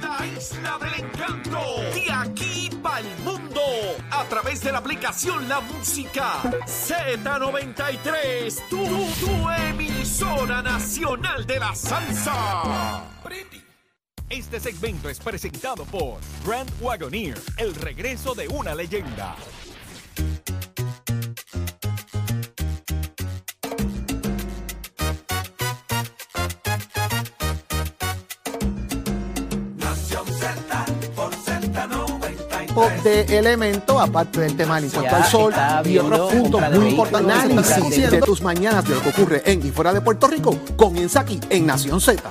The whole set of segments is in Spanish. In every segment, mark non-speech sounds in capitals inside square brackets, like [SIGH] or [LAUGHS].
la isla del encanto. De aquí para el mundo. A través de la aplicación La Música Z93. Tu, tu emisora nacional de la salsa. Este segmento es presentado por Grand Wagoneer, el regreso de una leyenda. Pop de elemento, aparte del tema del impuesto al sol está y otros puntos muy importantes. Análisis de tus mañanas de lo que ocurre en y fuera de Puerto Rico comienza aquí en Nación Z.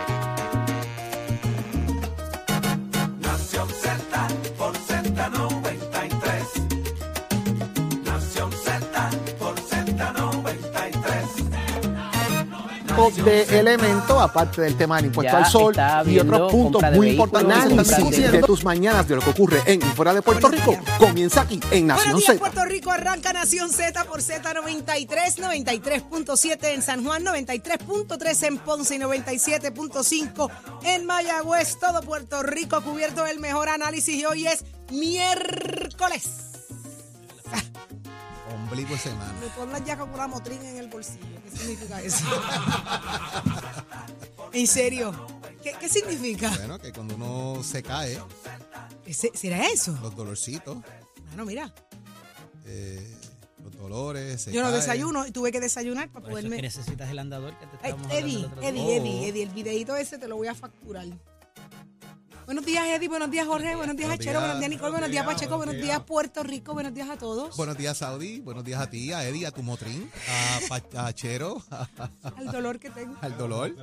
de elemento, aparte del tema del impuesto Ya al sol y otros puntos muy importantes. de- Análisis de tus mañanas de lo que ocurre en y fuera de Puerto Rico comienza aquí en Nación Buenos días, Z. Puerto Rico. Arranca Nación Z por Z93, 93.7 en San Juan, 93.3 en Ponce y 97.5 en Mayagüez. Todo Puerto Rico cubierto del mejor análisis y hoy es miércoles. Semana. Me pones ya con una motrín en el bolsillo. ¿Qué significa eso? [LAUGHS] en serio. ¿Qué, qué significa? Bueno, que cuando uno se cae, ¿Ese- ¿Será eso? los dolorcitos, Bueno, mira. eh, los dolores, se Yo no cae. desayuno y tuve que desayunar para Por eso es poderme. que necesitas el andador que te Ay, estábamos hablando Eddie, otro día. Eddie, Oh. Eddie, Eddie, el videito ese te lo voy a facturar. Buenos días, Eddie. Buenos días, Jorge. Buenos días, Achero. Buenos días, Nicole. Buenos días, Pacheco. Buenos días, Puerto Rico. Buenos días a todos. Buenos días, Saudi. Buenos días a ti, a Eddie, a tu motrín, a, Pa- a Chero, [LAUGHS] Al dolor que tengo. al dolor,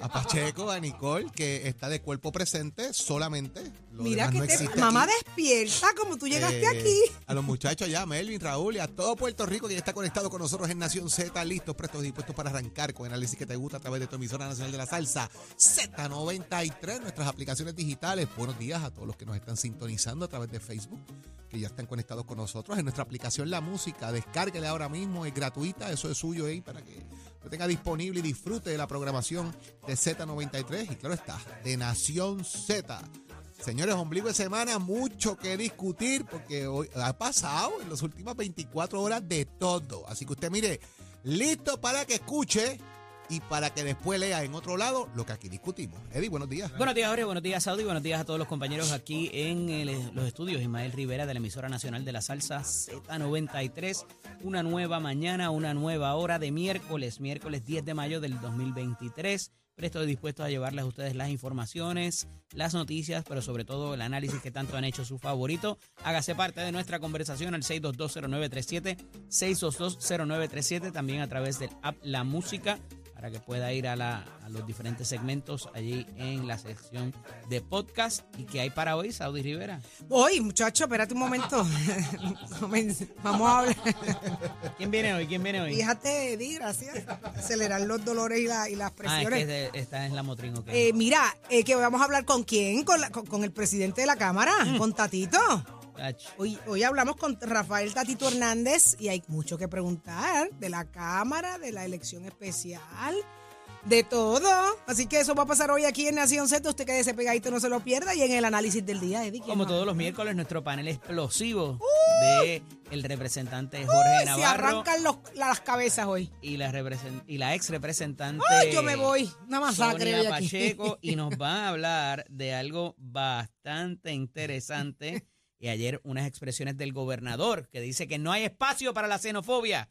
a Pacheco, a Nicole, que está de cuerpo presente solamente. Mira que no te. existe Mamá aquí. despierta como tú llegaste Eh, aquí. A los muchachos allá, Melvin, Raúl y a todo Puerto Rico que ya está conectado con nosotros en Nación Z, listos, prestos y dispuestos para arrancar con el análisis que te gusta a través de tu emisora nacional de la salsa Z93, nuestras aplicaciones digitales. Buenos días a todos los que nos están sintonizando a través de Facebook, que ya están conectados con nosotros en nuestra aplicación La Música. Descárguele ahora mismo, es gratuita, eso es suyo ahí para que lo tenga disponible y disfrute de la programación de Z93 y claro está, de Nación Z. Señores, ombligo de semana, mucho que discutir porque hoy ha pasado en las últimas 24 horas de todo. Así que usted mire, listo para que escuche y para que después lea en otro lado lo que aquí discutimos. Eddie, buenos días. Buenos días, Jorge. Buenos días, Saudi. Buenos días a todos los compañeros aquí en el- los estudios. Ismael Rivera de la emisora nacional de la salsa Z93. Una nueva mañana, una nueva hora de miércoles, miércoles 10 de mayo del 2023. Presto y dispuesto a llevarles a ustedes las informaciones, las noticias, pero sobre todo el análisis que tanto han hecho su favorito. Hágase parte de nuestra conversación al 6220937, 6220937, también a través del app La Música para que pueda ir a, la- a los diferentes segmentos allí en la sección de podcast. ¿Y qué hay para hoy, Saudi Rivera? Hoy, muchacho, espérate un momento. [LAUGHS] Vamos a hablar. ¿Quién viene hoy? ¿Quién viene hoy? Fíjate, Eddie, gracias. Acelerar los dolores y, la- y las Ah, es presiones. que de- esta es la motrín, ok. Eh, mira, eh, que vamos a hablar con quién, con, la- con- con el presidente de la Cámara, con Tatito. Hoy, hoy hablamos con Rafael Tatito Hernández y hay mucho que preguntar de la Cámara, de la elección especial, de todo. Así que eso va a pasar hoy aquí en Nación Z. Usted quédese pegadito, no se lo pierda. Y en el análisis del día, Eddie. ¿quién Como va? todos los miércoles, nuestro panel explosivo de el representante Jorge Uy, se Navarro arrancan los- las cabezas hoy. y la, represent- y la ex representante Ay, yo me voy. Una masacre Sonia hoy aquí. Pacheco y nos [LAUGHS] van a hablar de algo bastante interesante. Y ayer unas expresiones del gobernador que dice que no hay espacio para la xenofobia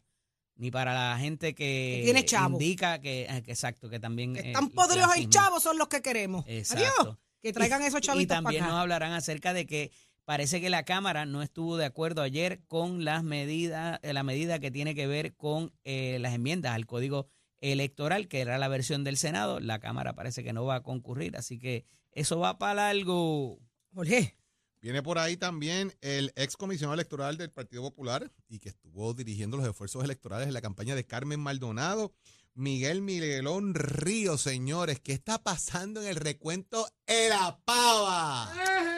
ni para la gente que, Que tiene chavo. indica que, eh, que exacto, que también Que eh, están el podridos y clasismo. chavos son los que queremos. Exacto. Adiós. Que traigan Y- esos Y chavitos también para nos hablarán acerca de que parece que la Cámara no estuvo de acuerdo ayer con las medidas, eh, la medida que tiene que ver con eh, las enmiendas al Código Electoral, que era la versión del Senado. La Cámara parece que no va a concurrir, así que eso va para algo. Jorge, Viene por ahí también el ex comisionado electoral del Partido Popular y que estuvo dirigiendo los esfuerzos electorales en la campaña de Carmen Maldonado, Miguel Miguelón Ríos, señores. ¿Qué está pasando en el recuento en la pava?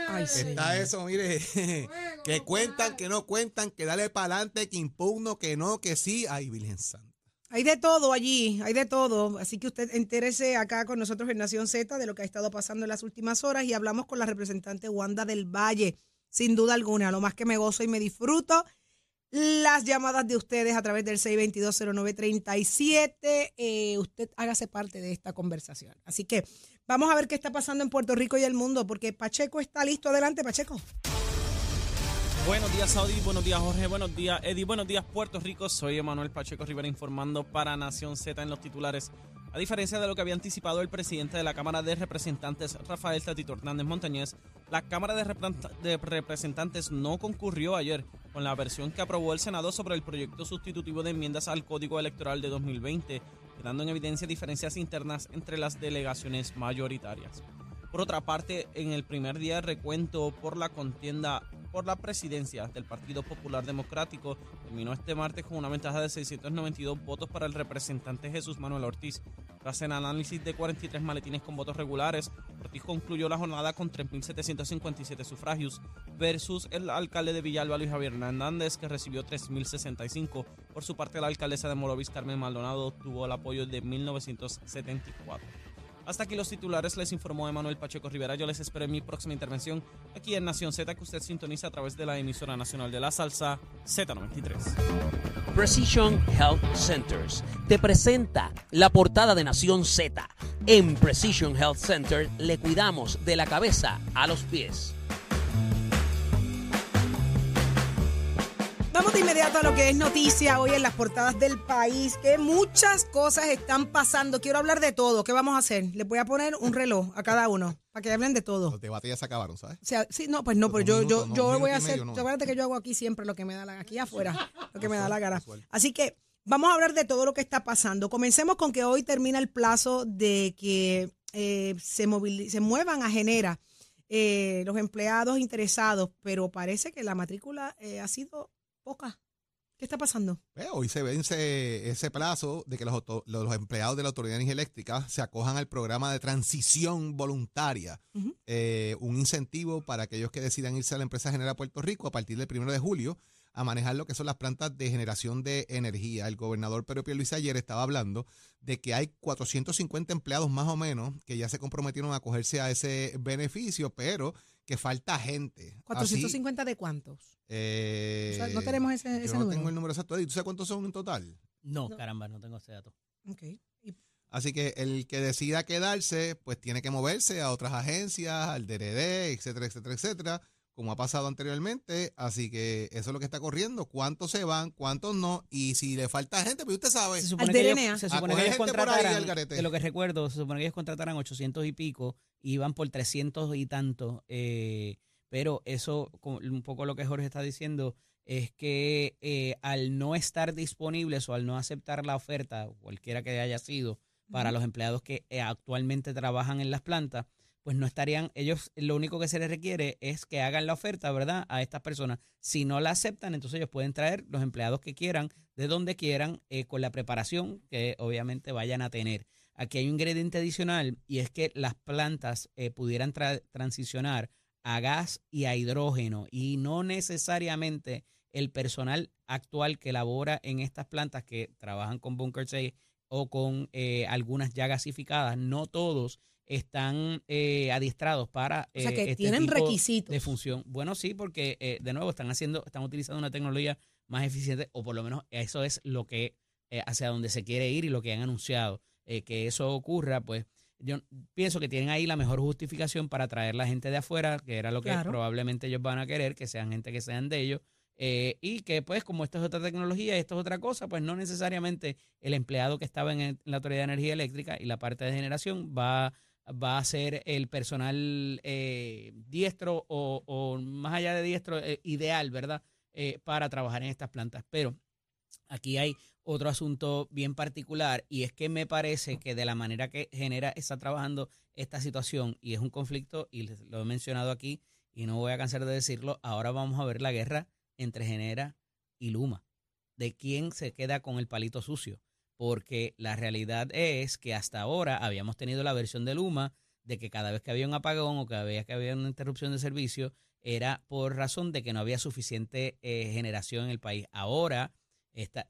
Ay, sí. Está eso, mire, [LAUGHS] que cuentan, que no cuentan, que dale para adelante, que impugno, que no, que sí. Ay, Virgen Santa. Hay de todo allí, hay de todo. Así que usted entérese acá con nosotros en Nación Z de lo que ha estado pasando en las últimas horas y hablamos con la representante Wanda del Valle, sin duda alguna. Lo más que me gozo y me disfruto las llamadas de ustedes a través del 6220937. Eh, usted hágase parte de esta conversación. Así que vamos a ver qué está pasando en Puerto Rico y el mundo, porque Pacheco está listo. Adelante, Pacheco. Buenos días, Saudi. Buenos días, Jorge. Buenos días, Eddie. Buenos días, Puerto Rico. Soy Emanuel Pacheco Rivera informando para Nación Z en los titulares. A diferencia de lo que había anticipado el presidente de la Cámara de Representantes, Rafael Tatito Hernández Montañez, la Cámara de, Reprent- de Representantes no concurrió ayer con la versión que aprobó el Senado sobre el proyecto sustitutivo de enmiendas al Código Electoral de 2020, quedando en evidencia diferencias internas entre las delegaciones mayoritarias. Por otra parte, en el primer día de recuento por la contienda por la presidencia del Partido Popular Democrático, terminó este martes con una ventaja de 692 votos para el representante Jesús Manuel Ortiz. Tras el análisis de 43 maletines con votos regulares, Ortiz concluyó la jornada con 3.757 sufragios versus el alcalde de Villalba, Luis Javier Hernández, que recibió 3.065. Por su parte, la alcaldesa de Morovis, Carmen Maldonado, tuvo el apoyo de 1.974. Hasta aquí los titulares, les informó Emanuel Pacheco Rivera. Yo les espero en mi próxima intervención aquí en Nación Z, que usted sintoniza a través de la emisora nacional de la salsa Z93. Precision Health Centers te presenta la portada de Nación Z. En Precision Health Center le cuidamos de la cabeza a los pies. Vamos de inmediato a lo que es noticia hoy en las portadas del país, que muchas cosas están pasando. Quiero hablar de todo. ¿Qué vamos a hacer? Les voy a poner un reloj a cada uno para que hablen de todo. Los debates ya se acabaron, ¿sabes? O sea, sí, no, pues no, pero yo, yo, no, yo voy a hacer, medio, no. acuérdate que yo hago aquí siempre lo que me da la aquí afuera, lo que me da la gana. Así que vamos a hablar de todo lo que está pasando. Comencemos con que hoy termina el plazo de que eh, se, se muevan a Genera eh, los empleados interesados, pero parece que la matrícula eh, ha sido poca. ¿Qué está pasando? Pues, hoy se vence ese plazo de que los, los empleados de la Autoridad de Energía Eléctrica se acojan al programa de transición voluntaria, eh, un incentivo para aquellos que decidan irse a la empresa Genera Puerto Rico a partir del 1 de julio a manejar lo que son las plantas de generación de energía. El gobernador Pedro Pierluisi ayer estaba hablando de que hay 450 empleados más o menos que ya se comprometieron a acogerse a ese beneficio, pero que falta gente. Así, ¿450 de cuántos? eh, O sea, no tenemos ese- yo ese no número. tengo el número exacto. ¿Y tú sabes cuántos son en total? No, No. caramba, no tengo ese dato. Ok. Y- Así que el que decida quedarse, pues tiene que moverse a otras agencias, al DRD, etcétera, etcétera, etcétera, como ha pasado anteriormente. Así que eso es lo que está corriendo. ¿Cuántos se van? ¿Cuántos no? Y si le falta gente, pues usted sabe. Se supone Al que DNA. ellos, se supone que ellos gente por ahí contrataran, al garete. de lo que recuerdo, se supone que ellos contrataran 800 y pico, y iban por 300 y tanto, eh, pero eso, un poco lo que Jorge está diciendo, es que eh, al no estar disponibles o al no aceptar la oferta, cualquiera que haya sido, para los empleados que eh, actualmente trabajan en las plantas, pues no estarían, ellos lo único que se les requiere es que hagan la oferta, ¿verdad? A estas personas. Si no la aceptan, entonces ellos pueden traer los empleados que quieran, de donde quieran, eh, con la preparación que obviamente vayan a tener. Aquí hay un ingrediente adicional y es que las plantas eh, pudieran tra- transicionar a gas y a hidrógeno y no necesariamente el personal actual que labora en estas plantas que trabajan con Bunker 6 o con eh, algunas ya gasificadas, no todos están eh, adiestrados para O sea, eh, que este tienen tipo requisitos. de función. Bueno, sí, porque eh, de nuevo están haciendo, están utilizando una tecnología más eficiente, o por lo menos eso es lo que eh, hacia donde se quiere ir y lo que han anunciado. Eh, que eso ocurra, pues yo pienso que tienen ahí la mejor justificación para traer la gente de afuera, que era lo que Claro. probablemente ellos van a querer, que sean gente que sean de ellos. eh, y que pues como esto es otra tecnología y esto es otra cosa, pues no necesariamente el empleado que estaba en, el- en la Autoridad de Energía Eléctrica y la parte de generación va, va a ser el personal eh, diestro o, más allá de diestro eh, ideal, ¿verdad? Eh, para trabajar en estas plantas. Pero aquí hay otro asunto bien particular y es que me parece que de la manera que genera está trabajando esta situación y es un conflicto y lo he mencionado aquí y no voy a cansar de decirlo, ahora vamos a ver la guerra entre Genera y Luma, de quién se queda con el palito sucio, porque la realidad es que hasta ahora habíamos tenido la versión de Luma de que cada vez que había un apagón o cada vez que había una interrupción de servicio era por razón de que no había suficiente eh, generación en el país. Ahora,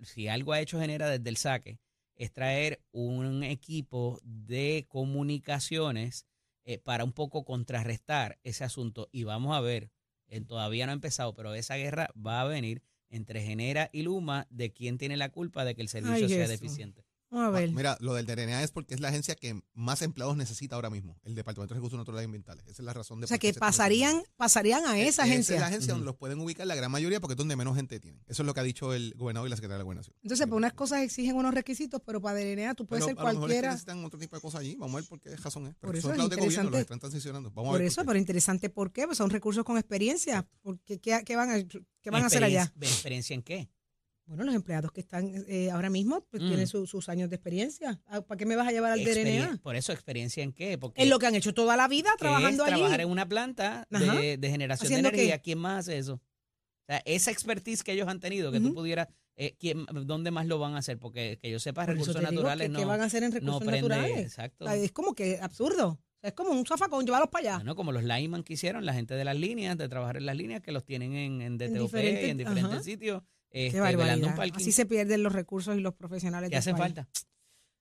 si algo ha hecho Genera desde el saque, es traer un equipo de comunicaciones eh, para un poco contrarrestar ese asunto. Y vamos a ver, eh, todavía no ha empezado, pero esa guerra va a venir entre Genera y Luma de quién tiene la culpa de que el servicio Ay, sea deficiente. Vamos a ver. Ah, Mira, lo del DNA es porque es la agencia que más empleados necesita ahora mismo, el Departamento de Recursos Naturales y Ambientales. Esa es la razón de o sea por que se pasarían, pasarían a esa agencia. es la agencia donde los pueden ubicar la gran mayoría porque es donde menos gente tiene. Eso es lo que ha dicho el gobernador y la secretaria de la gobernación. Entonces, para unas cosas exigen unos requisitos, pero para DNA tú puedes Pero ser a lo mejor es que cualquiera. necesitan otro tipo de cosas allí. Vamos a ver por qué razón es. Por eso son es empleados de gobierno, los interesante. están transicionando. Vamos a Por ver eso, por pero interesante, ¿por qué? Pues son recursos con experiencia. Porque, ¿qué, qué van a, qué van a hacer allá? ¿Experiencia- ¿Experiencia en qué? Bueno, los empleados que están eh, ahora mismo pues, Mm. tienen su- sus años de experiencia. Ah, ¿Para qué me vas a llevar al DNA? Por eso, ¿experiencia en qué? Porque Es lo que han hecho toda la vida trabajando es trabajar allí. en una planta de, de generación de ¿Haciendo energía. qué? ¿Quién más hace eso? O sea, esa expertise que ellos han tenido, que tú Ujú. pudieras, eh, ¿quién, ¿dónde más lo van a hacer? Porque que yo sepa, Por recursos naturales que- no, ¿Qué van a hacer en no recursos prende. naturales? Exacto. O sea, es como que absurdo. O sea, es como un zafacón, llevarlos para allá. Bueno, como los lineman que hicieron, la gente de las líneas, de trabajar en las líneas, que los tienen en, en DTOP diferentes- y en diferentes ajá. sitios, este, velando un barbaridad. parking Así se pierden los recursos y los profesionales. que hacen país. falta.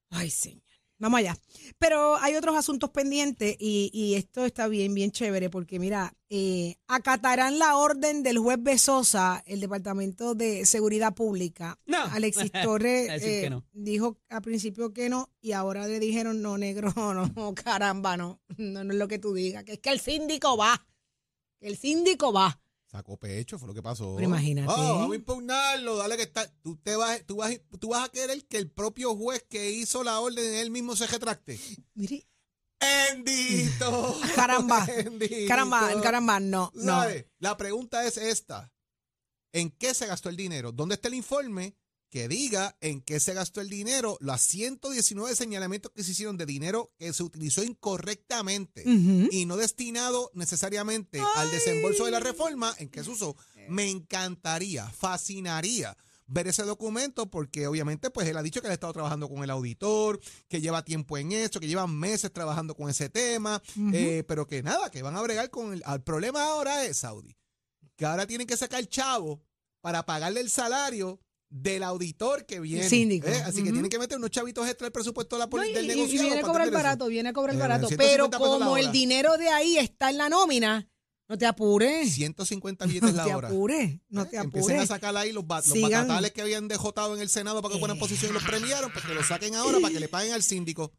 Ay, señor. Vamos allá. Pero hay otros asuntos pendientes y, y esto está bien, bien chévere porque mira, eh, acatarán la orden del juez Besosa, el Departamento de Seguridad Pública. No. Alexis [LAUGHS] Torres eh, no. dijo al principio que no y ahora le dijeron no, negro, [LAUGHS] no, caramba, no, no, no es lo que tú digas, que es que el síndico va, que el síndico va. Sacó pecho, fue lo que pasó. Pero imagínate. Ah, vamos a impugnarlo, dale que está. Tú, te vas, tú, vas, tú vas a querer que el propio juez que hizo la orden él mismo se retracte. Mire, ¡Bendito! [LAUGHS] Caramba. Bendito. caramba, caramba, no, no. La pregunta es esta. ¿En qué se gastó el dinero? ¿Dónde está el informe que diga en qué se gastó el dinero? Los 119 señalamientos que se hicieron de dinero que se utilizó incorrectamente y no destinado necesariamente al desembolso de la reforma, ¿en qué se usó? Me encantaría, fascinaría ver ese documento porque obviamente pues él ha dicho que él ha estado trabajando con el auditor, que lleva tiempo en eso, que lleva meses trabajando con ese tema, eh, pero que nada, que van a bregar con el, el problema ahora es Saudi, que ahora tienen que sacar chavo para pagarle el salario del auditor que viene. síndico. ¿eh? Así que tienen que meter unos chavitos extra al presupuesto de la No, poli- y, del y- y viene a cobrar barato, viene a cobrar Eh, barato. 150 Pero como el dinero de ahí está en la nómina, no te apures. 150 [LAUGHS] billetes No la te hora. apures, no Eh, te Empiecen a apures. sacar ahí los, ba- los batatales que habían dejotado en el Senado para que fueran posición y los premiaron, pues que lo saquen ahora para que le paguen al síndico.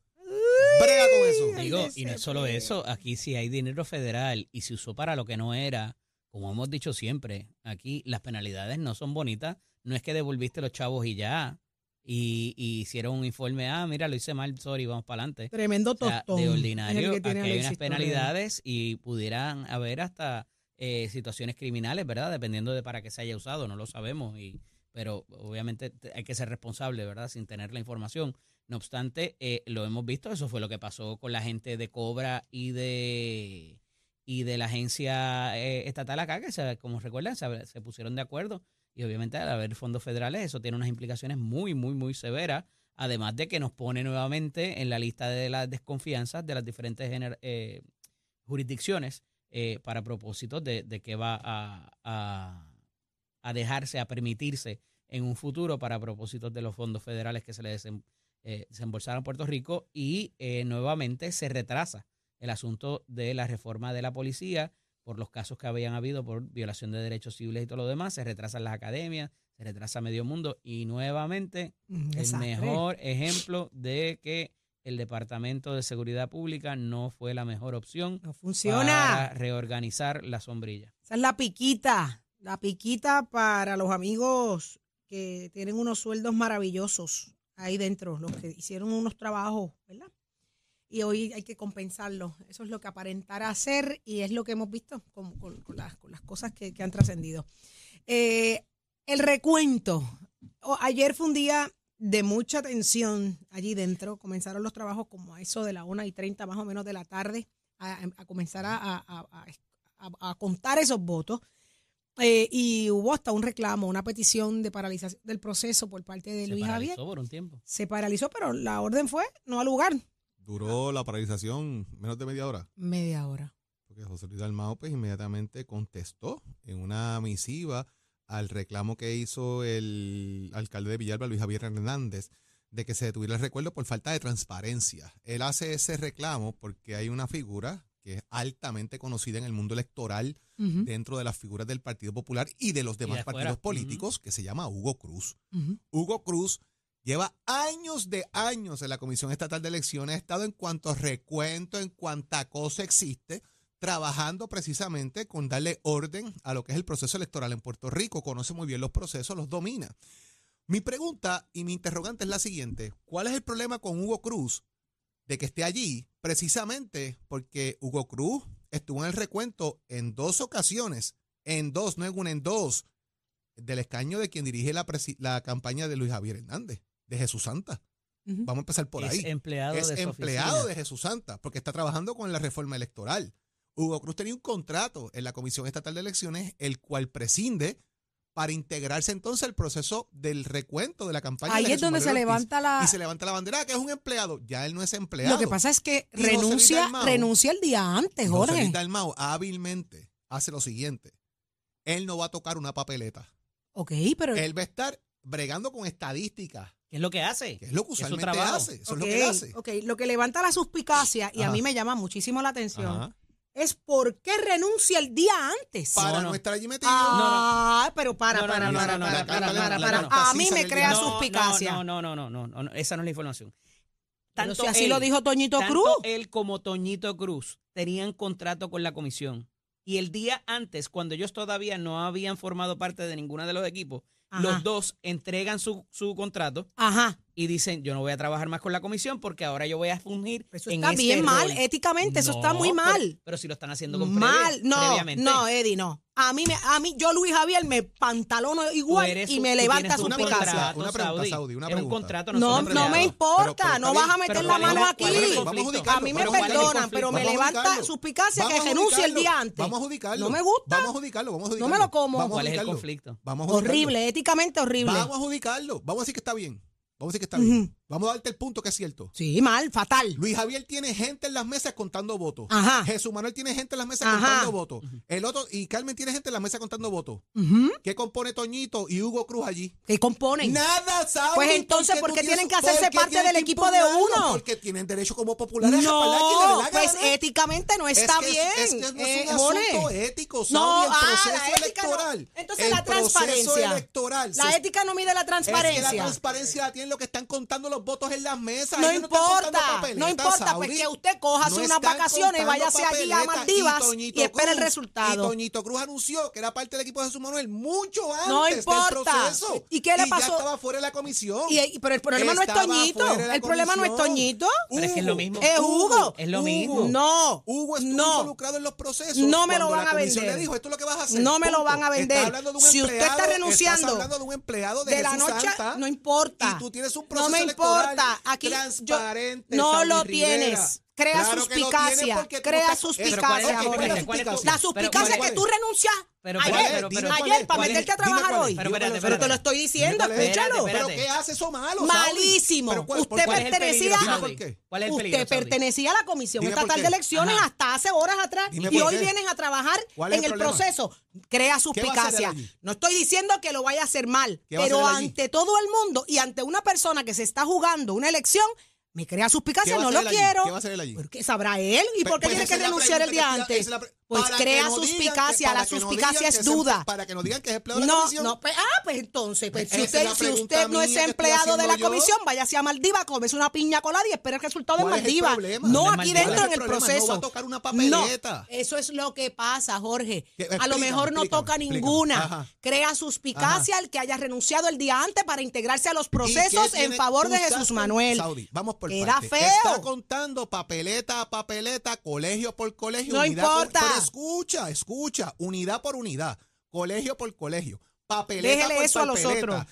Brega con eso. Digo, y no es solo eso, aquí si hay dinero federal y se usó para lo que no era, como hemos dicho siempre, aquí las penalidades no son bonitas, no es que devolviste los chavos y ya, y, y hicieron un informe, ah, mira, lo hice mal, sorry, vamos para adelante. Tremendo O sea, tostón. de ordinario, que aquí hay unas penalidades y pudieran haber hasta eh, situaciones criminales, ¿verdad? Dependiendo de para qué se haya usado, no lo sabemos, y pero obviamente te- hay que ser responsable, ¿verdad? Sin tener la información. No obstante, eh, lo hemos visto, eso fue lo que pasó con la gente de Cobra y de y de la agencia eh, estatal acá, que se, como recuerdan, se, se pusieron de acuerdo y obviamente al haber fondos federales eso tiene unas implicaciones muy, muy, muy severas, además de que nos pone nuevamente en la lista de las desconfianzas de las diferentes eh, jurisdicciones eh, para propósitos de, de que va a, a, dejarse, a permitirse en un futuro para propósitos de los fondos federales que se le eh, desembolsaron a Puerto Rico y nuevamente se retrasa el asunto de la reforma de la policía por los casos que habían habido por violación de derechos civiles y todo lo demás, se retrasan las academias, se retrasa medio mundo y nuevamente Un el mejor ejemplo de que el Departamento de Seguridad Pública no fue la mejor opción No funciona. para reorganizar la sombrilla. Esa es la piquita. La piquita para los amigos que tienen unos sueldos maravillosos ahí dentro, los que hicieron unos trabajos, ¿verdad? Y hoy hay que compensarlo. Eso es lo que aparentará hacer y es lo que hemos visto con, con- con las, con las cosas que, que han trascendido. Eh, el recuento. O- ayer fue un día de mucha tensión allí dentro. Comenzaron los trabajos como a eso de la 1 y 30 más o menos de la tarde a, a comenzar a, a- contar esos votos. Eh, y hubo hasta un reclamo, una petición de paralización del proceso por parte de Se Luis paralizó Javier. por un tiempo. Se paralizó, pero la orden fue no al lugar. Duró la paralización menos de media hora. Media hora. Porque José Luis Dalmao pues inmediatamente contestó en una misiva al reclamo que hizo el alcalde de Villalba, Luis Javier Hernández, de que se detuviera el recuerdo por falta de transparencia. Él hace ese reclamo porque hay una figura que es altamente conocida en el mundo electoral dentro de las figuras del Partido Popular y de los demás de partidos políticos, que se llama Hugo Cruz. Hugo Cruz lleva años de años en la Comisión Estatal de Elecciones, ha estado en cuanto recuento, en cuanta cosa existe, trabajando precisamente con darle orden a lo que es el proceso electoral en Puerto Rico. Conoce muy bien los procesos, los domina. Mi pregunta y mi interrogante es la siguiente. ¿Cuál es el problema con Hugo Cruz de que esté allí? Precisamente porque Hugo Cruz estuvo en el recuento en dos ocasiones, en dos, no en una, en dos, del escaño de quien dirige la, la campaña de Luis Javier Hernández, de Jesús Santa. Vamos a empezar por es ahí. empleado Es de empleado oficina. de Jesús Santa, porque está trabajando con la reforma electoral. Hugo Cruz tenía un contrato en la Comisión Estatal de Elecciones, el cual prescinde para integrarse entonces al proceso del recuento de la campaña. Ahí de es donde Manuel se Ortiz. levanta la... Y se levanta la bandera que es un empleado. Ya él no es empleado. Lo que pasa es que Y José renuncia, Dalmau- renuncia el día antes, José Jorge. Luis Dalmau hábilmente hace lo siguiente. Él no va a tocar una papeleta. Ok, pero... Él va a estar bregando con estadísticas, ¿Qué es lo que hace? es lo que Es su usualmente trabajo. hace. Eso es lo que hace. ok, lo que levanta la suspicacia, y a mí me llama muchísimo la atención, Ajá. es por qué renuncia el día antes. Para No, no, no. estar allí metido. Ah, pero para, No, no, para, para, no, no, para, no, para, no, no, para, para. A mí me crea no, suspicacia. No, no, no, no, no, no, no, esa no es la información. Pero Tanto si así él- lo dijo Toñito tanto Cruz. él como Toñito Cruz tenían contrato con la comisión. Y el día antes, cuando ellos todavía no habían formado parte de ninguno de los equipos, Ajá. los dos entregan su, su contrato Ajá. Y dicen, yo no voy a trabajar más con la comisión porque ahora yo voy a fungir Eso en está este bien mal, rol". éticamente, eso está No, muy pero- mal. Pero, si lo están haciendo con Mal, previ- no, previamente. no, Eddie, no. A mí, me, a mí, yo Luis Javier me pantalono igual eres y me tú levanta tienes un Una pregunta, contrato, una pregunta, Saudi, una Es un pregunta. contrato, No, no empleados. me Pero- importa, pero no está vas a meter pero la ¿cuál es mano aquí. a mí me pero ¿cuál es el perdonan, pero me levanta suspicacia que renuncie el día antes. Vamos a adjudicarlo. No me gusta. Vamos a adjudicarlo, vamos a adjudicarlo. me lo como. Vamos a ¿Cuál es el conflicto? Horrible, éticamente horrible. Vamos a adjudicarlo. Vamos a decir que está bien. Vamos a decir que está bien. Vamos a darte el punto que es cierto. Sí, mal, fatal. Luis Javier tiene gente en las mesas contando votos. Ajá. Jesús Manuel tiene gente en las mesas Ajá. contando votos. El otro, y Carmen tiene gente en las mesas contando votos. ¿Qué compone Toñito y Hugo Cruz allí? ¿Qué componen? Nada, ¿sabes? Pues entonces, ¿por qué tienen que hacerse parte del equipo de uno? Porque tienen derecho como populares a respaldar a quien le dé No, la pues gana. éticamente no Es está que bien. Es, que no eh, es un asunto Jorge. ético, No, Saudi, el ah, proceso la ética no. electoral. Entonces el la transparencia. proceso electoral. La ética no mide la Es que transparencia. la transparencia la tienen los que están contando los votos en las mesas. No Ellos importa, no importa, pues Saudi. que usted coja No unas vacaciones y váyase allí a. Maldivas Toñito y espere el resultado. Y Toñito Cruz anunció que era parte del equipo de Jesús Manuel mucho antes No del importa. proceso. ¿Y qué le ya pasó? estaba fuera de la comisión. Y- y- pero el problema no es Toñito. El problema no es. Toñito. Pero es que es lo mismo. Es Hugo. Es lo Hugo. mismo. No. Hugo estuvo no. involucrado en los procesos. No me lo van a vender. le dijo, esto es lo que vas a hacer. No me lo van a vender. Si usted está renunciando Estás hablando de un empleado de, la noche, no importa. Y tú tienes un No proceso me electoral importa. Aquí yo- no Saudi lo Rivera. tienes. Crea Claro suspicacia, crea suspicacia, Pero ¿cuál es- Jorge. ok, ¿cuál es ¿Cuál es el suspicacia? La suspicacia ¿cuál que tú renuncias Pero ayer. Pero- pero- ayer para meterte a trabajar hoy. Pero espérate, Pero te lo estoy diciendo, escúchalo. Espérate, ¿Pero qué hace eso malo? Malísimo. ¿Pero cuál- Usted pertenecía Usted pertenecía a la Comisión Estatal de Elecciones Ajá. hasta hace horas atrás y hoy vienes a trabajar ¿Cuál es en el proceso. Crea suspicacia. No estoy diciendo que lo vaya a hacer mal, ¿Qué va a pero ante todo el mundo y ante una persona que se está jugando una elección, me crea suspicacia, ¿Qué no lo allí? quiero. ¿Qué va a hacer él allí? Porque sabrá él y por qué Pues tiene que renunciar el día antes. Pues para crea no digan que- suspicacia, la no suspicacia es duda. Para que no digan que es empleado de la No, comisión. no, pues, ah, pues entonces, pues, si usted, si usted no es empleado de la yo. comisión, váyase a Maldivas, comerse una piña colada y espera el resultado en ¿Cuál es el Maldivas. No ¿Dónde es aquí dentro ¿Cuál en el el proceso. No va a tocar una papeleta. Eso es lo que pasa, Jorge. Que- a lo mejor no toca ninguna. Ajá. Crea suspicacia el que haya renunciado el día antes para integrarse a los ¿Y qué procesos en favor de Jesús Manuel. Saudi, vamos por parte. feo. Está contando papeleta a papeleta, colegio por colegio. No importa. Escucha, escucha, unidad por unidad, colegio por colegio, papeleta Déjele por eso a los papeleta. otros.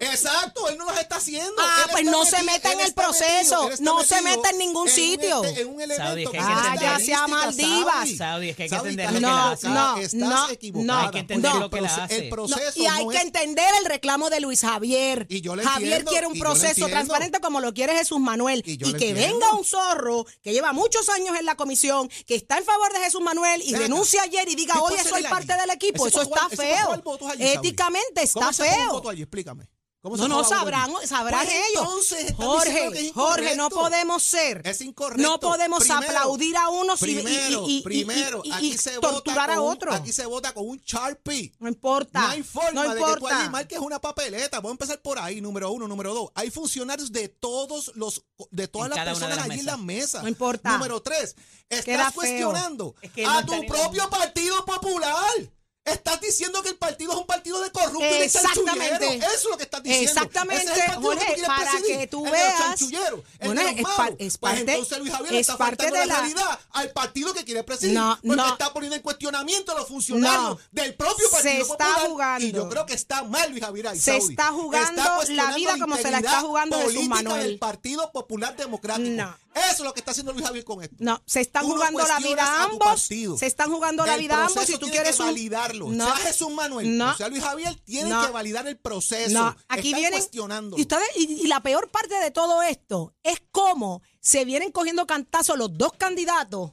Exacto, él no los está haciendo. Ah, Él pues no se meta en el proceso, metido, no se meta en ningún sitio. este- En un elemento Ah, ya sea Maldivas. Saudi. Es que hay que Saudi, entender estás lo que No, la hace. equivocada, no, estás no, no. Hay que entender El lo que la hace. El No, proceso y hay no que es- entender el reclamo de Luis Javier. Y yo lo Javier entiendo, quiere un proceso transparente como lo quiere Jesús Manuel. Y que entiendo. venga un zorro que lleva muchos años en la comisión, que está en favor de Jesús Manuel y renuncia ayer y diga, ¿Qué oye, soy parte del equipo. Eso está feo. Éticamente está ¿Cómo se juega un feo. voto allí? Explícame. ¿Cómo se No, no, sabrán, sabrán Pues ellos. entonces, Jorge, Jorge, no podemos ser. Es incorrecto. No podemos Primero, aplaudir a unos y, y- Primero, y- y- primero, y- y- aquí y se torturar vota a con un- otro. Aquí se vota con un Sharpie. No importa. No hay forma no de que tú importa. marques una papeleta. Vamos a empezar por ahí, número uno. Número dos, hay funcionarios de todos los, de todas En las personas las allí en las mesas. No importa. Número tres, Queda estás feo. cuestionando Es que a tu la propio partido popular. Estás diciendo que el partido es un partido de corruptos y de Exactamente. chanchulleros. Eso es lo que estás diciendo. Exactamente, Ese es el partido Jorge, que tú para presidir, que tú el de veas. el Bueno, de los es Pues parte- entonces Luis Javier es está parte faltando de la realidad al partido que quiere presidir. No, porque no. está poniendo en cuestionamiento a los funcionarios No. del propio Se Partido está Popular. jugando. Y yo creo que está mal Luis Javier Se está jugando Está la vida como se la está jugando política Manuel. del Partido Popular Democrático. No. Eso es lo que está haciendo Luis Javier con esto. No, se están jugando la vida ambos. Se están jugando la vida ambos. Si tú quieres que un- validarlo. No. Sea Jesús Manuel, No. o sea Luis Javier, tienen No. que validar el proceso. No, aquí Están vienen. cuestionando. Y, ustedes, y, y la peor parte de todo esto es cómo se vienen cogiendo cantazos los dos candidatos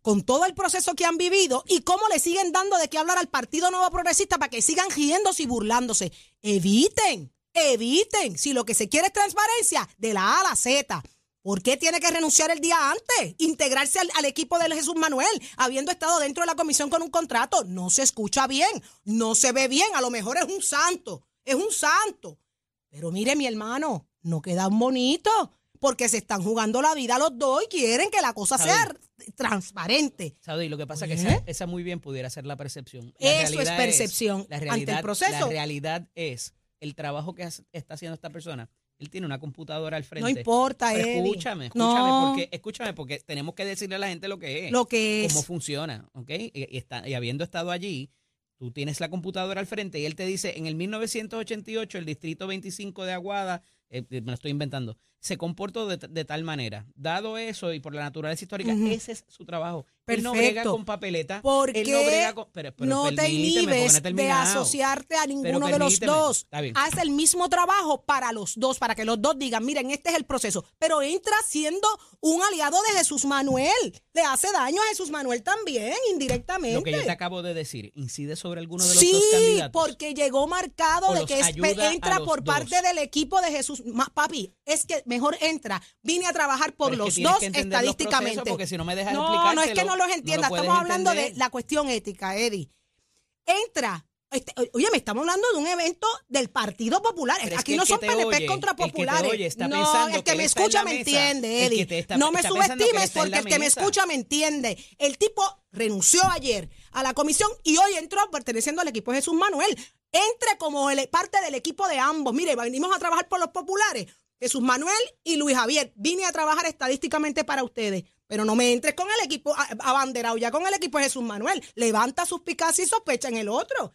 con todo el proceso que han vivido y cómo le siguen dando de qué hablar al Partido Nuevo Progresista para que sigan riéndose y burlándose. Eviten, eviten. Si lo que se quiere es transparencia, de la A a la Z. ¿Por qué tiene que renunciar el día antes? Integrarse al, al equipo de Jesús Manuel, habiendo estado dentro de la comisión con un contrato. No se escucha bien, no se ve bien. A lo mejor es un santo, es un santo. Pero mire, mi hermano, no quedan bonitos porque se están jugando la vida los dos y quieren que la cosa sea transparente. Saudi, lo que pasa es que ¿Eh? esa, esa muy bien pudiera ser la percepción. La Eso es percepción la ante el realidad, proceso. La realidad es el trabajo que está haciendo esta persona. Él tiene una computadora al frente. No importa, Pero escúchame, escúchame, No. porque, escúchame, porque tenemos que decirle a la gente lo que es. Lo que es. Cómo funciona, ¿ok? Y, y está, y habiendo estado allí, tú tienes la computadora al frente y él te dice, en el 1988, el distrito 25 de Aguada, eh, me lo estoy inventando, se comportó de, de tal manera. Dado eso y por la naturaleza histórica, ese es su trabajo. Él no brega Perfecto. con papeleta. Porque él no brega con... pero- pero no te permíteme, porque no he inhibes de asociarte a ninguno de los dos. Haz el mismo trabajo para los dos, para que los dos digan, miren, este es el proceso. Pero entra siendo un aliado de Jesús Manuel. Le hace daño a Jesús Manuel también, indirectamente. Lo que yo te acabo de decir, incide sobre alguno de los dos Sí, porque llegó marcado de que entra por dos. parte del equipo de Jesús. Ma- papi, es que mejor entra. Vine a trabajar por Pero es que los dos los estadísticamente. procesos, porque si no me dejas no, no es que no los no entienda. lo estamos hablando de la cuestión ética, Eddie. Entra. este, oye, me estamos hablando de un evento del Partido Popular. Pero Aquí no son PNP oye, contra el que te populares. oye está no, pensando el que me escucha me mesa. entiende, Eddie. está- no me subestimes porque el que me escucha me entiende. El tipo renunció ayer a la comisión y hoy entró perteneciendo al equipo de Jesús Manuel. Entre como el- parte del equipo de ambos. Mire, venimos a trabajar por los populares. Jesús Manuel y Luis Javier. Vine a trabajar estadísticamente para ustedes. Pero no me entres con el equipo abanderado ya con el equipo de Jesús Manuel. Levanta suspicacia y sospecha en el otro.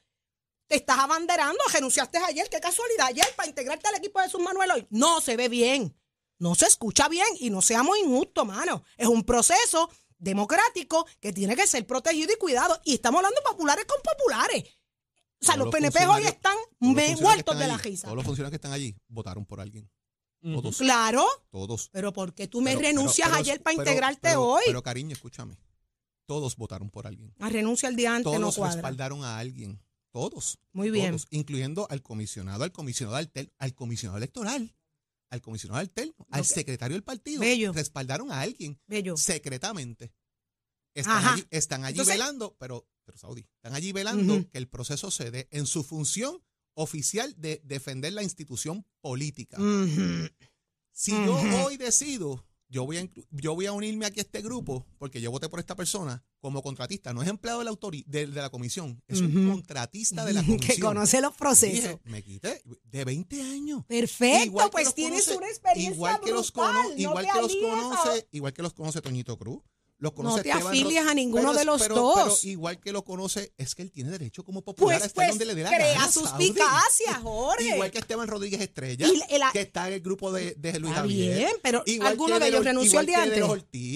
Te estás abanderando, renunciaste ayer, qué casualidad, ayer para integrarte al equipo de Jesús Manuel hoy. No se ve bien, no se escucha bien y no seamos injustos, mano. Es un proceso democrático que tiene que ser protegido y cuidado. Y estamos hablando populares con populares. O sea, los los PNP hoy están muertos de la risa. Todos los funcionarios que están allí votaron por alguien. Todos. Claro, Todos. pero ¿por qué tú me Pero- renuncias pero- ayer para integrarte hoy? Pero cariño, escúchame. Todos votaron por alguien. a renuncia el día antes no Todos cuadra. respaldaron a alguien. Todos. Muy bien. Todos, incluyendo al comisionado, al comisionado alter- al comisionado electoral, al comisionado alterno, al secretario del partido. Bello. Respaldaron a alguien Bello. secretamente. Están Ajá. allí, están allí Entonces- velando, pero, pero Saudi, están allí velando que el proceso se dé en su función oficial de defender la institución política. Si yo hoy decido, yo voy, a, yo voy a unirme aquí a este grupo porque yo voté por esta persona como contratista, no es empleado de la, de, de la comisión, es un contratista de la [LAUGHS] comisión. que conoce los procesos. Dije, me quité de 20 años. Perfecto, Igual pues tienes conoce- una experiencia igual que los cono- igual que conoce, igual que los conoce Toñito Cruz, Lo conoce No te Esteban afilies Ro- a ninguno pero- de los pero- dos. Pero igual que lo conoce, es que él tiene derecho como popular a Pues, estar pues donde le dé la crea gana, sus Saudi. picacias, Jorge. Igual que Esteban Rodríguez Estrella, Y el- que está en el grupo de, de Luis Está Javier. bien, pero Igual ¿alguno de ellos los- renunció el día antes?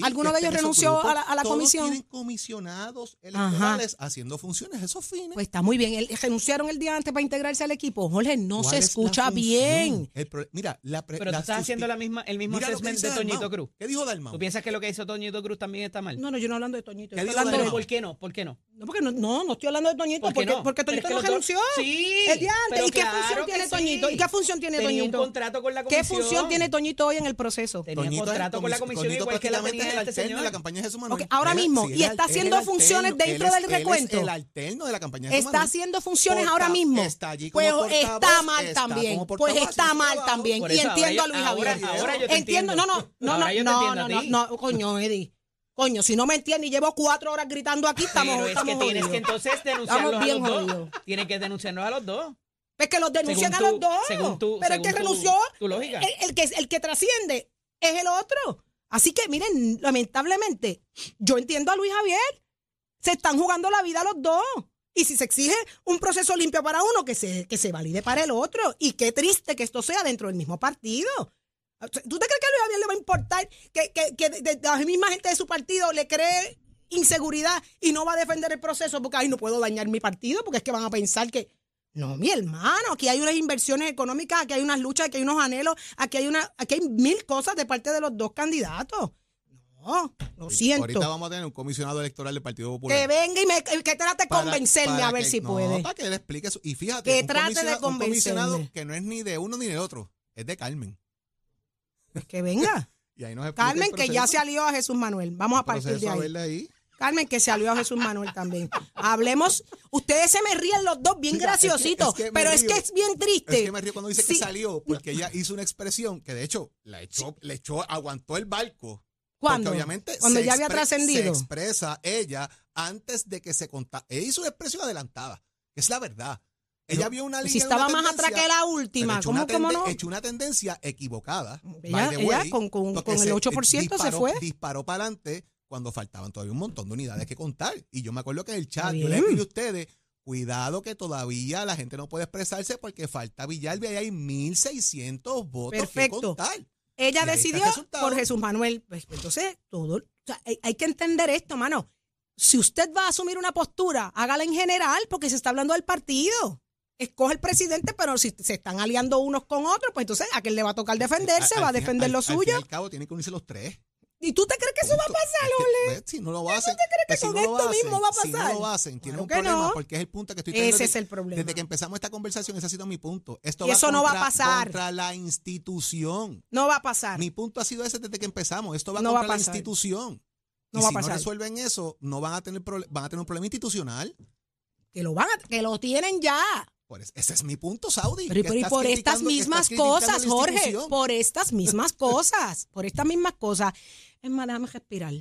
¿Alguno de ellos renunció a la- a la Todos comisión? tienen comisionados electorales haciendo funciones, esos fines. Pues está muy bien. El- renunciaron el día antes para integrarse al equipo. Jorge, no ¿Cuál se es escucha función? bien. El pro- mira, la pre- Pero tú estás haciendo la misma, el mismo assessment de Toñito. Cruz. ¿Qué dijo Dalmau? ¿Tú piensas que lo que hizo Toñito Cruz también está mal? No, no, yo no hablando de Toñito. ¿Qué Estoy hablando de-? ¿por qué no? ¿Por qué no? No, porque no, no, no estoy hablando de Toñito, ¿Por qué porque, no? porque Toñito es que no renunció. Sí, El día antes. ¿Y qué claro función tiene sí. Toñito? ¿Y qué función tiene Tenía Toñito? un contrato con la ¿Qué comisión. función tiene Toñito hoy en el proceso? Tenía Toñito contrato con la comis- comisión Toñito igual que la tenía es el este alterno de la campaña de Jesús Manuel. Ahora Él mismo, sí, y está haciendo funciones alterno, dentro él del es- él es recuento. el alterno de la campaña de Jesús Está Manuel. haciendo funciones Porta- ahora mismo. está allí como Pues portavoz, está mal también. Pues está mal también. Y entiendo a Luis Javier. ahora yo te entiendo. No, no, no, no, no, no, no, coño, Eddie. Coño, si no me entiendes y llevo cuatro horas gritando aquí, estamos, Pero es que estamos tienes que entonces denunciarlos Estamos a bien los dos. jodidos. Tienes que denunciarlos a los dos. Es que los denuncian Según a los dos. según tu- pero el que según renunció, tu lógica. El, el que, el que trasciende es el otro. Así que, miren, lamentablemente, yo entiendo a Luis Javier. Se están jugando la vida los dos. Y si se exige un proceso limpio para uno, que se, que se valide para el otro. Y qué triste que esto sea dentro del mismo partido. ¿Tú te crees que a Luis Javier le va a importar que, que, que de- de la misma gente de su partido le cree inseguridad y no va a defender el proceso porque, ay, no puedo dañar mi partido porque es que van a pensar que, no, mi hermano, aquí hay unas inversiones económicas, aquí hay unas luchas, aquí hay unos anhelos, aquí hay una, aquí hay mil cosas de parte de los dos candidatos. No, lo siento. Ahorita vamos a tener un comisionado electoral del Partido Popular. Que venga y me, que trate de convencerme para a ver que- si no, puede. para que él explique eso. Y fíjate, Que un trate de comisionado- un comisionado convencerme. que no es ni de uno ni del otro, es de Carmen. Pues que venga. [LAUGHS] Y ahí nos explica el Carmen, que ya se alió a Jesús Manuel. Vamos a partir de a ahí. Carmen, que se alió a Jesús Manuel también. Hablemos. Ustedes se me ríen los dos bien Mira, es que- graciositos, es que me pero es que es bien triste. Es que me río cuando dice Sí. que salió, porque ella hizo una expresión que de hecho la echó, le echó, aguantó el barco. ¿Cuándo? Porque obviamente Cuando ya había trascendido. Se expresa ella antes de que se contara. Ella hizo una expresión adelantada, que es la verdad. Ella vio una línea. si estaba más atrás que la última, ¿cómo, cómo no? Echó una tendencia equivocada. Ella- ella con- con- el 8% se disparó- fue. Disparó para adelante cuando faltaban todavía un montón de unidades que contar. Y yo me acuerdo que en el chat yo le escribí a ustedes, cuidado que todavía la gente no puede expresarse porque falta Villalba y hay 1.600 votos Perfecto. que contar. Ella decidió por Jesús Manuel. Pues, entonces, todo. o sea, hay, hay que entender esto, mano. Si usted va a asumir una postura, hágala en general, porque se está hablando del partido. Escoge el presidente, pero si se están aliando unos con otros, pues entonces a quien le va a tocar defenderse, Al- va a defender al- lo Al suyo. al cabo tienen que unirse los tres. ¿Y tú te crees que eso va a pasar, Es que, Ole? pues, si no lo hacen, crees que pues, si con no esto hacen, mismo va a Si no pasar? lo hacen, tienen Claro un problema no. porque es el punto que estoy trayendo Ese desde- es el problema. Desde que empezamos esta conversación, ese ha sido mi punto. Esto Y va eso no va a pasar. Contra la institución. No va a pasar. Mi punto ha sido ese desde que empezamos. Esto va No va contra a la pasar. institución. No y va a si pasar. no resuelven eso, no van a tener van a tener un problema institucional. Que lo van a, que lo tienen ya. Ese es mi punto, Saudi. Pero y por, y estás por estas mismas cosas, Jorge, por estas [LAUGHS] mismas cosas, por estas mismas cosas. Es más, déjame respirar.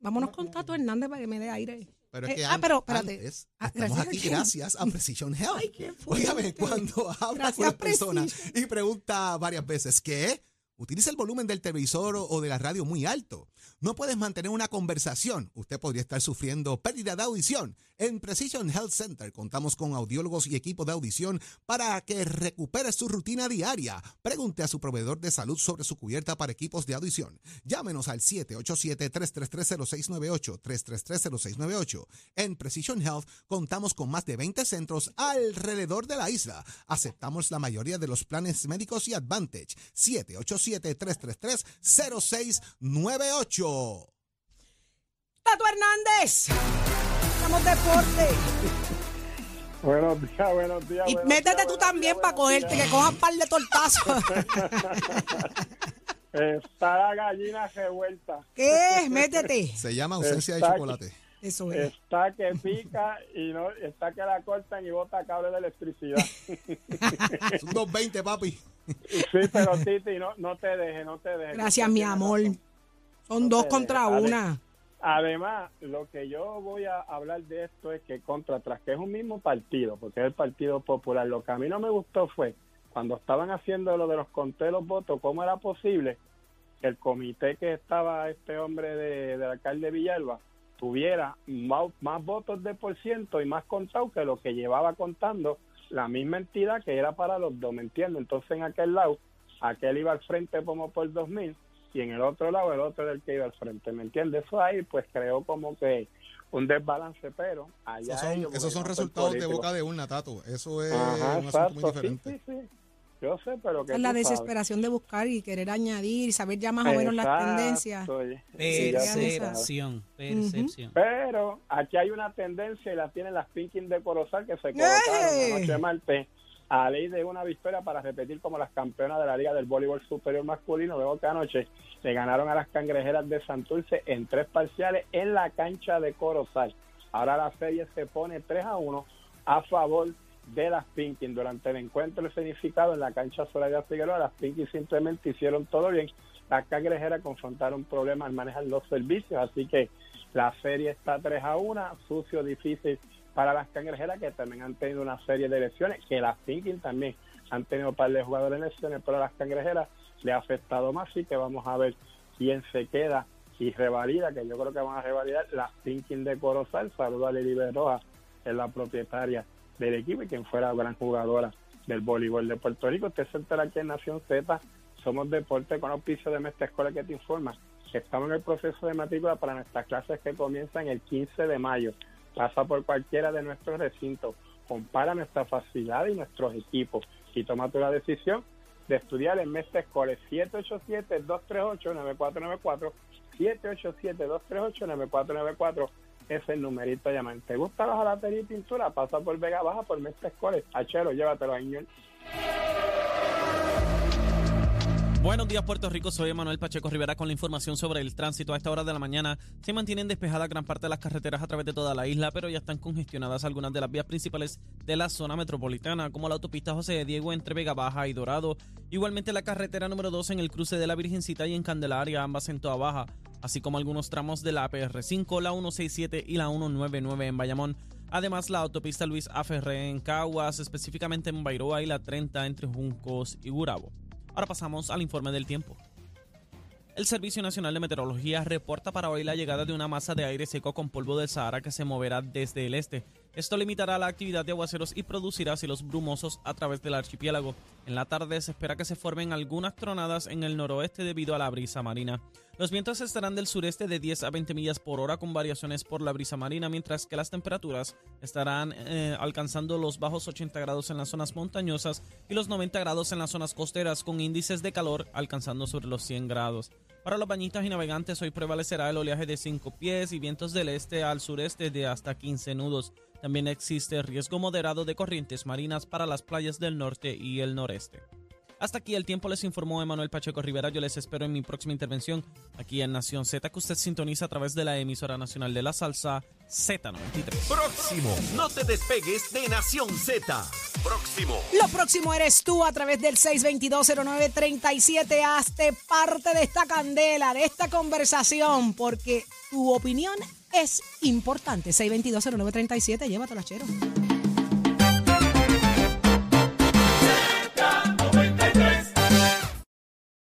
Vámonos con Tato Hernández para que me dé aire. Pero es Eh, ah, pero espérate. antes, Ah, estamos gracias a aquí quién. gracias a Precision Health. Ay. Óigame, cuando habla con personas Precision. y pregunta varias veces, ¿qué? Utiliza el volumen del televisor o- de la radio muy alto. No puedes mantener una conversación. Usted podría estar sufriendo pérdida de audición. En Precision Health Center contamos con audiólogos y equipo de audición para que recupere su rutina diaria. Pregunte a su proveedor de salud sobre su cubierta para equipos de audición. Llámenos al 787-333-0698, 333-0698. En Precision Health contamos con más de 20 centros alrededor de la isla. Aceptamos la mayoría de los planes médicos y Advantage. 787-333-0698. Tato Hernández. Estamos deporte. Buenos días, buenos días. Y buenos métete días, tú también días, para cogerte, días. que cojas par de tortazos. [LAUGHS] Está la gallina revuelta. ¿Qué es? Métete. Se llama ausencia de Está- chocolate. Eso es. Está que pica y no está que la cortan y bota cable de electricidad. [LAUGHS] Son 220, papi. Sí, pero Titi, no, no te dejes, no te dejes. Gracias, mi amor. razón. Son No dos contra una. Además, lo que yo voy a hablar de esto es que contra atrás, que es un mismo partido, porque es el Partido Popular. Lo que a mí no me gustó fue cuando estaban haciendo lo de los conteos de los votos, cómo era posible que el comité que estaba este hombre de, del alcalde Villalba tuviera más, más votos de por ciento y más contado que lo que llevaba contando la misma entidad que era para los dos, ¿me entiendes? Entonces en aquel lado, aquel iba al frente como por 2000 y en el otro lado el otro era el que iba al frente, ¿me entiendes? Eso ahí pues creó como que un desbalance, pero allá Esos son, ellos, esos son porque no resultados de boca de urna, Tato. Eso es Ajá, un asunto muy exacto, sí, diferente. sí, sí. Yo sé, pero que Es la sabes. desesperación de buscar y querer añadir y saber ya más o menos las tendencias. Percepción, percepción. Pero aquí hay una tendencia y la tienen las Pinkin de Corozal que se colocaron la noche de martes a ley de una victoria para repetir como las campeonas de la Liga del Voleibol Superior Masculino, luego que anoche le ganaron a las cangrejeras de Santurce en tres parciales en la cancha de Corozal. Ahora la serie se pone 3 a 1 a favor de las Pinkin. Durante el encuentro escenificado en la cancha Soraya Figueroa, las Pinkin simplemente hicieron todo bien. Las cangrejeras confrontaron problemas al manejar los servicios, así que la serie está 3 a 1, sucio, difícil para las cangrejeras que también han tenido una serie de lesiones, que las Pinkin también han tenido un par de jugadores en lesiones, pero a las cangrejeras le ha afectado más, así que vamos a ver quién se queda y revalida, que yo creo que van a revalidar las Pinkin de Corozal. Saludo a Lili Berroa, que es la propietaria del equipo y quien fuera gran jugadora del voleibol de Puerto Rico. Usted se entera aquí en Nación Z, somos deporte con auspicio de Mestre Escuela que te informa estamos en el proceso de matrícula para nuestras clases que comienzan el 15 de mayo. Pasa por cualquiera de nuestros recintos, compara nuestra facilidad y nuestros equipos y toma tu la decisión de estudiar en Mestre Escuela 787-238-9494 787-238-9494 es el numerito a llamar. ¿Te gusta la jalatería y pintura? Pasa por Vega Baja por Mestre Escuela. Achero, llévatelo, Añol. Buenos días, Puerto Rico. Soy Manuel Pacheco Rivera con la información sobre el tránsito. A esta hora de la mañana se mantienen despejadas gran parte de las carreteras a través de toda la isla, pero ya están congestionadas algunas de las vías principales de la zona metropolitana, como la autopista José de Diego entre Vega Baja y Dorado. Igualmente la carretera número 2 en el cruce de la Virgencita y en Candelaria, ambas en Toa Baja, así como algunos tramos de la PR5, la 167 y la 199 en Bayamón. Además, la autopista Luis A. En Caguas, específicamente en Bairoa y la 30 entre Juncos y Gurabo. Ahora pasamos al informe del tiempo. El Servicio Nacional de Meteorología reporta para hoy la llegada de una masa de aire seco con polvo del Sahara que se moverá desde el este. Esto limitará la actividad de aguaceros y producirá cielos brumosos a través del archipiélago. En la tarde se espera que se formen algunas tronadas en el noroeste debido a la brisa marina. Los vientos estarán del sureste de 10 a 20 millas por hora con variaciones por la brisa marina, mientras que las temperaturas estarán eh, alcanzando los bajos 80 grados en las zonas montañosas y los 90 grados en las zonas costeras, con índices de calor alcanzando sobre los 100 grados. Para los bañistas y navegantes hoy prevalecerá el oleaje de 5 pies y vientos del este al sureste de hasta 15 nudos. También existe riesgo moderado de corrientes marinas para las playas del norte y el noreste. Hasta aquí el tiempo les informó Emanuel Pacheco Rivera. Yo les espero en mi próxima intervención aquí en Nación Z, que usted sintoniza a través de la emisora nacional de la salsa Z93. Próximo. No te despegues de Nación Z. Próximo. Lo próximo eres tú a través del 6220937. Hazte parte de esta candela, de esta conversación, porque tu opinión es importante. 6220937, llévatelo, chero.